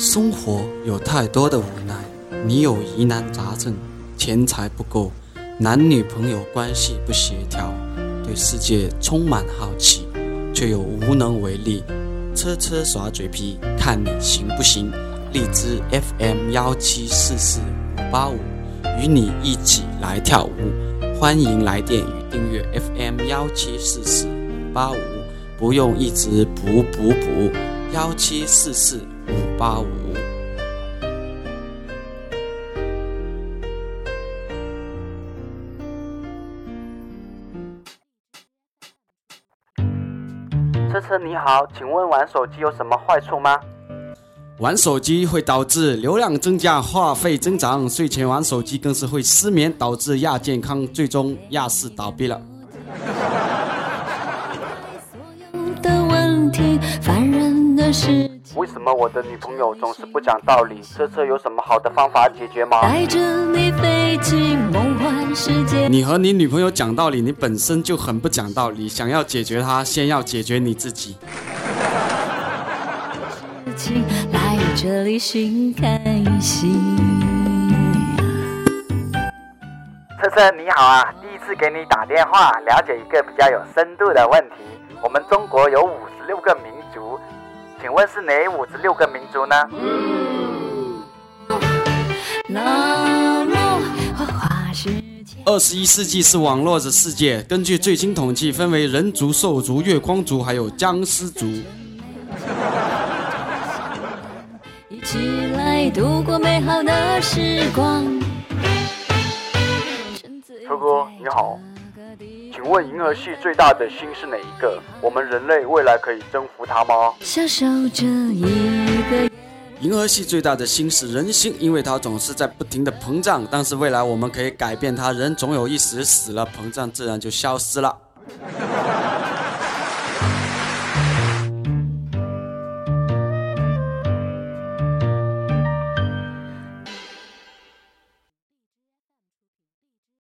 生活有太多的无奈，你有疑难杂症，钱财不够，男女朋友关系不协调，对世界充满好奇，却又无能为力。车车耍嘴皮，看你行不行？荔枝 FM 幺七四四五八五，与你一起来跳舞。欢迎来电与订阅 FM 幺七四四五八五，不用一直补补补。幺七四四五八五。车车你好，请问玩手机有什么坏处吗？玩手机会导致流量增加、话费增长，睡前玩手机更是会失眠，导致亚健康，最终亚视倒闭了。为什么我的女朋友总是不讲道理？车车有什么好的方法解决吗？带着你飞进梦幻世界。你和你女朋友讲道理，你本身就很不讲道理。想要解决她，先要解决你自己。来这里寻开心。车车你好啊，第一次给你打电话，了解一个比较有深度的问题。我们中国有五。请问是哪五十六个民族呢？二十一世纪是网络的世界，根据最新统计，分为人族、兽族、月光族，还有僵尸族。一起来度过美好的时光。秋哥，你好。请问银河系最大的星是哪一个？我们人类未来可以征服它吗？银河系最大的星是人星，因为它总是在不停的膨胀。但是未来我们可以改变它，人总有一时死了，膨胀自然就消失了。